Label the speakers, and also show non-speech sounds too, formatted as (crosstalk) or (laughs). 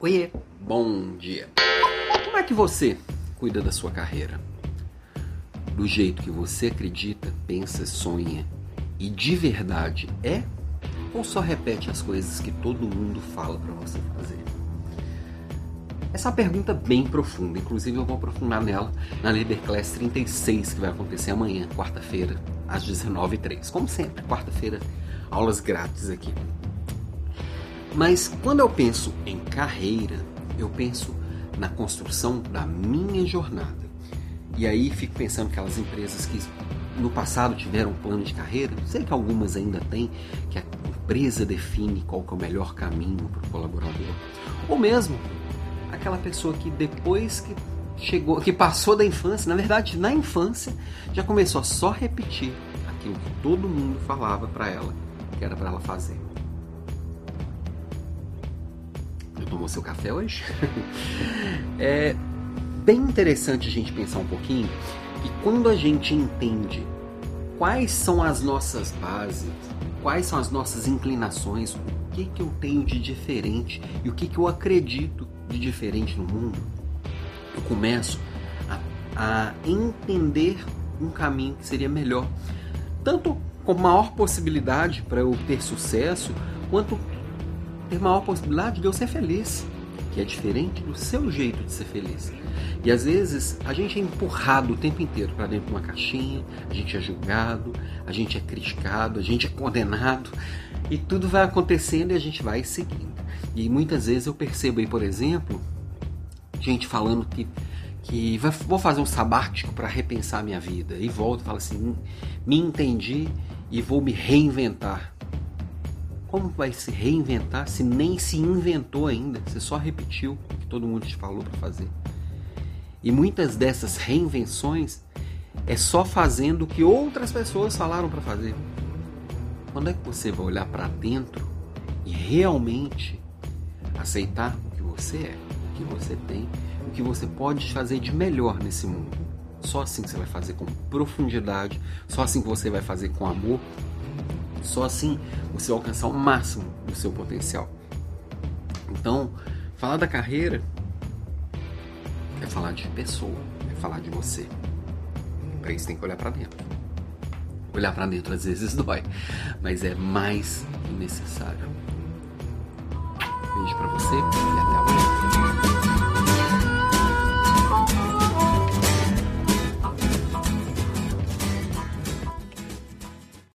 Speaker 1: Oiê, bom dia. Como é que você cuida da sua carreira? Do jeito que você acredita, pensa, sonha e de verdade é? Ou só repete as coisas que todo mundo fala para você fazer? Essa é uma pergunta bem profunda, inclusive eu vou aprofundar nela na Leader Class 36, que vai acontecer amanhã, quarta-feira, às 19h03. Como sempre, quarta-feira, aulas grátis aqui. Mas quando eu penso em carreira, eu penso na construção da minha jornada. E aí fico pensando aquelas empresas que no passado tiveram um plano de carreira, sei que algumas ainda têm, que a empresa define qual é o melhor caminho para o colaborador. Ou mesmo aquela pessoa que depois que chegou, que passou da infância, na verdade na infância, já começou a só repetir aquilo que todo mundo falava para ela, que era para ela fazer. Tomou seu café hoje? (laughs) é bem interessante a gente pensar um pouquinho que quando a gente entende quais são as nossas bases, quais são as nossas inclinações, o que, que eu tenho de diferente e o que, que eu acredito de diferente no mundo, eu começo a, a entender um caminho que seria melhor, tanto com maior possibilidade para eu ter sucesso, quanto ter maior possibilidade de eu ser feliz, que é diferente do seu jeito de ser feliz. E às vezes a gente é empurrado o tempo inteiro para dentro de uma caixinha, a gente é julgado, a gente é criticado, a gente é condenado e tudo vai acontecendo e a gente vai seguindo. E muitas vezes eu percebo aí, por exemplo, gente falando que que vou fazer um sabático para repensar minha vida e volto e falo assim, me entendi e vou me reinventar. Como vai se reinventar se nem se inventou ainda? Você só repetiu o que todo mundo te falou para fazer. E muitas dessas reinvenções é só fazendo o que outras pessoas falaram para fazer. Quando é que você vai olhar para dentro e realmente aceitar o que você é, o que você tem, o que você pode fazer de melhor nesse mundo? Só assim que você vai fazer com profundidade, só assim que você vai fazer com amor, só assim você vai alcançar o máximo do seu potencial. Então, falar da carreira é falar de pessoa, é falar de você. Para isso tem que olhar para dentro. Olhar para dentro às vezes (laughs) dói, mas é mais necessário. Beijo para você.